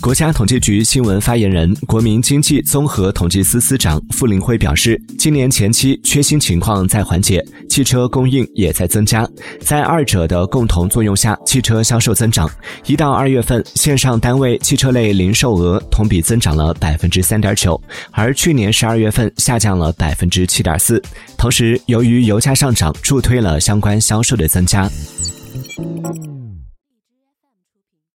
国家统计局新闻发言人、国民经济综合统计司司长傅林辉表示，今年前期缺芯情况在缓解，汽车供应也在增加。在二者的共同作用下，汽车销售增长一到二月份线上单位汽车类零售额同比增长了百分之三点九，而去年十二月份下降了百分之七点四。同时由于油价上涨，助推了相关销售的增加。